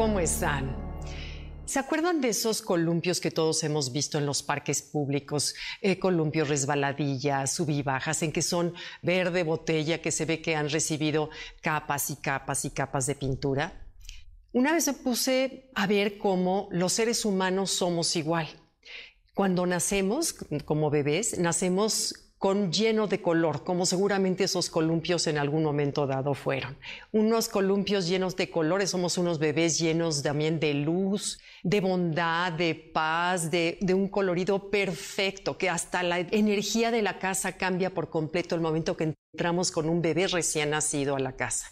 ¿Cómo están? ¿Se acuerdan de esos columpios que todos hemos visto en los parques públicos? Eh, columpios resbaladillas, subibajas, en que son verde botella, que se ve que han recibido capas y capas y capas de pintura. Una vez me puse a ver cómo los seres humanos somos igual. Cuando nacemos, como bebés, nacemos con lleno de color, como seguramente esos columpios en algún momento dado fueron. Unos columpios llenos de colores, somos unos bebés llenos también de luz, de bondad, de paz, de, de un colorido perfecto, que hasta la energía de la casa cambia por completo el momento que entramos con un bebé recién nacido a la casa.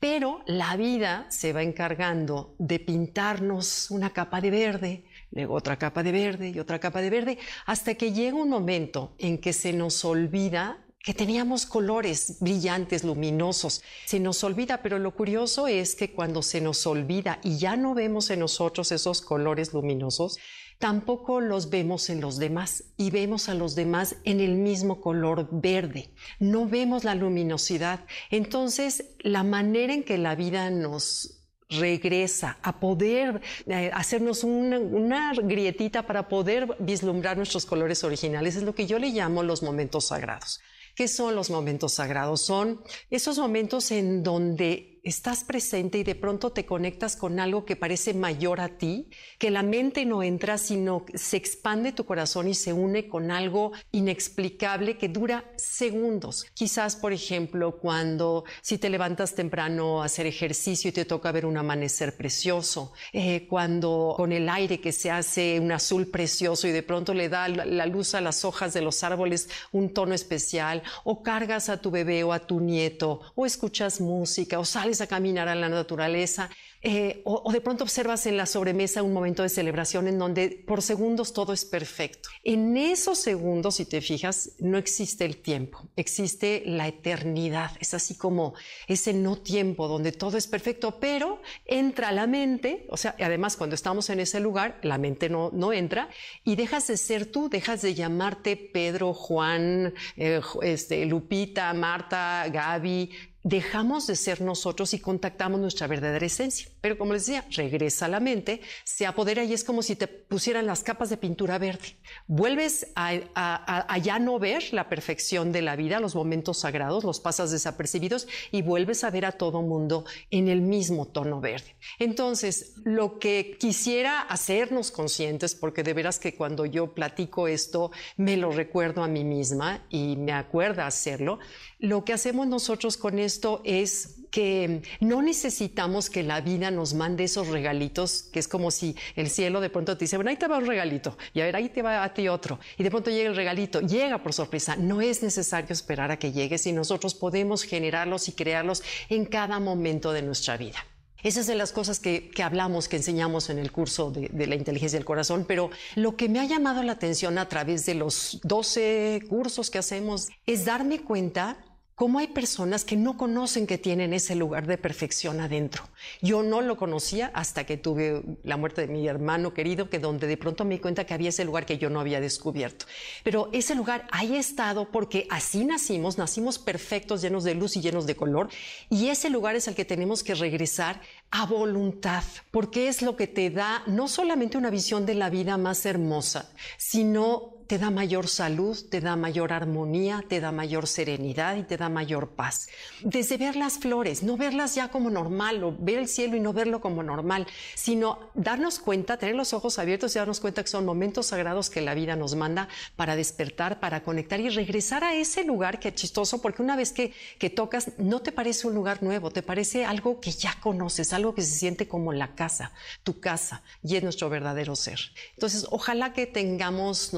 Pero la vida se va encargando de pintarnos una capa de verde, luego otra capa de verde y otra capa de verde, hasta que llega un momento en que se nos olvida que teníamos colores brillantes, luminosos. Se nos olvida, pero lo curioso es que cuando se nos olvida y ya no vemos en nosotros esos colores luminosos, tampoco los vemos en los demás y vemos a los demás en el mismo color verde. No vemos la luminosidad. Entonces, la manera en que la vida nos regresa a poder eh, hacernos una, una, grietita para poder vislumbrar nuestros colores originales. Es lo que yo le llamo los momentos sagrados. ¿Qué son los momentos sagrados? Son esos momentos en donde estás presente y de pronto te conectas con algo que parece mayor a ti, que la mente no entra, sino se expande tu corazón y se une con algo inexplicable que dura segundos. Quizás, por ejemplo, cuando si te levantas temprano a hacer ejercicio y te toca ver un amanecer precioso, eh, cuando con el aire que se hace un azul precioso y de pronto le da la luz a las hojas de los árboles un tono especial, o cargas a tu bebé o a tu nieto, o escuchas música, o sales a caminar a la naturaleza eh, o, de pronto observas en la sobremesa un momento de celebración en donde por segundos todo es perfecto. En esos segundos, si te fijas, no existe el tiempo, existe la eternidad. Es así como ese no tiempo donde todo es perfecto, pero entra la mente, o sea, además cuando estamos en ese lugar, la mente no, no entra y dejas de ser tú, dejas de llamarte Pedro, Juan, eh, este, Lupita, Marta, Gaby, dejamos de ser nosotros y contactamos nuestra verdadera esencia. Pero como les decía, regresa a la mente, se apodera y es como si te pusieran las capas de pintura verde. Vuelves a, ya no ver la perfección de la vida, los momentos sagrados, los pasas desapercibidos y vuelves a ver a todo mundo en el mismo tono verde. Entonces, lo que quisiera hacernos conscientes, porque de veras que cuando yo platico esto, me lo recuerdo a mí misma y me acuerda hacerlo, lo que hacemos nosotros con esto es que no necesitamos que la vida nos mande esos regalitos, que es como si el cielo de pronto te dice, bueno, ahí te va un regalito, y a ver, ahí te va a ti otro, y de pronto llega el regalito, llega por sorpresa. No es necesario esperar a que llegue, si nosotros podemos generarlos y crearlos en cada momento de nuestra vida. Esas es de las cosas que, hablamos, que enseñamos en el curso de, de, la inteligencia del corazón, pero lo que me ha llamado la atención a través de los 12 cursos que hacemos es darme cuenta cómo hay personas que no conocen que tienen ese lugar de perfección adentro. Yo no lo conocía hasta que tuve la muerte de mi hermano querido, que donde de pronto me di cuenta que había ese lugar que yo no había descubierto. Pero ese lugar ahí ha estado porque así nacimos, nacimos perfectos, llenos de luz y llenos de color, y ese lugar es al que tenemos que regresar a voluntad, porque es lo que te da no solamente una visión de la vida más hermosa, sino te da mayor salud, te da mayor armonía, te da mayor serenidad y te da mayor paz. Desde ver las flores, no verlas ya como normal o ver el cielo y no verlo como normal, sino darnos cuenta, tener los ojos abiertos y darnos cuenta que son momentos sagrados que la vida nos manda para despertar, para conectar y regresar a ese lugar que es chistoso, porque una vez que, que tocas, no te parece un lugar nuevo, te parece algo que ya conoces, algo que se siente como la casa, tu casa, y es nuestro verdadero ser. Entonces, ojalá que tengamos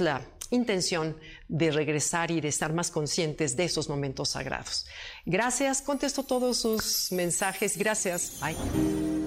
la intención de regresar y de estar más conscientes de esos momentos sagrados. Gracias, contesto todos sus mensajes. Gracias. Bye.